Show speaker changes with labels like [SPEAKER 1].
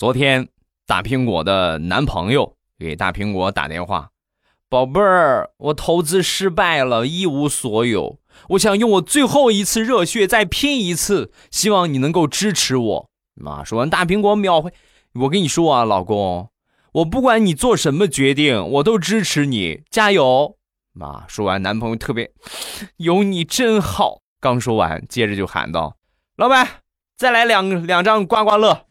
[SPEAKER 1] 昨天大苹果的男朋友给大苹果打电话，宝贝儿，我投资失败了，一无所有，我想用我最后一次热血再拼一次，希望你能够支持我。妈，说完大苹果秒回，我跟你说啊，老公，我不管你做什么决定，我都支持你，加油。妈，说完男朋友特别，有你真好。刚说完，接着就喊道：“老板，再来两两张刮刮乐。”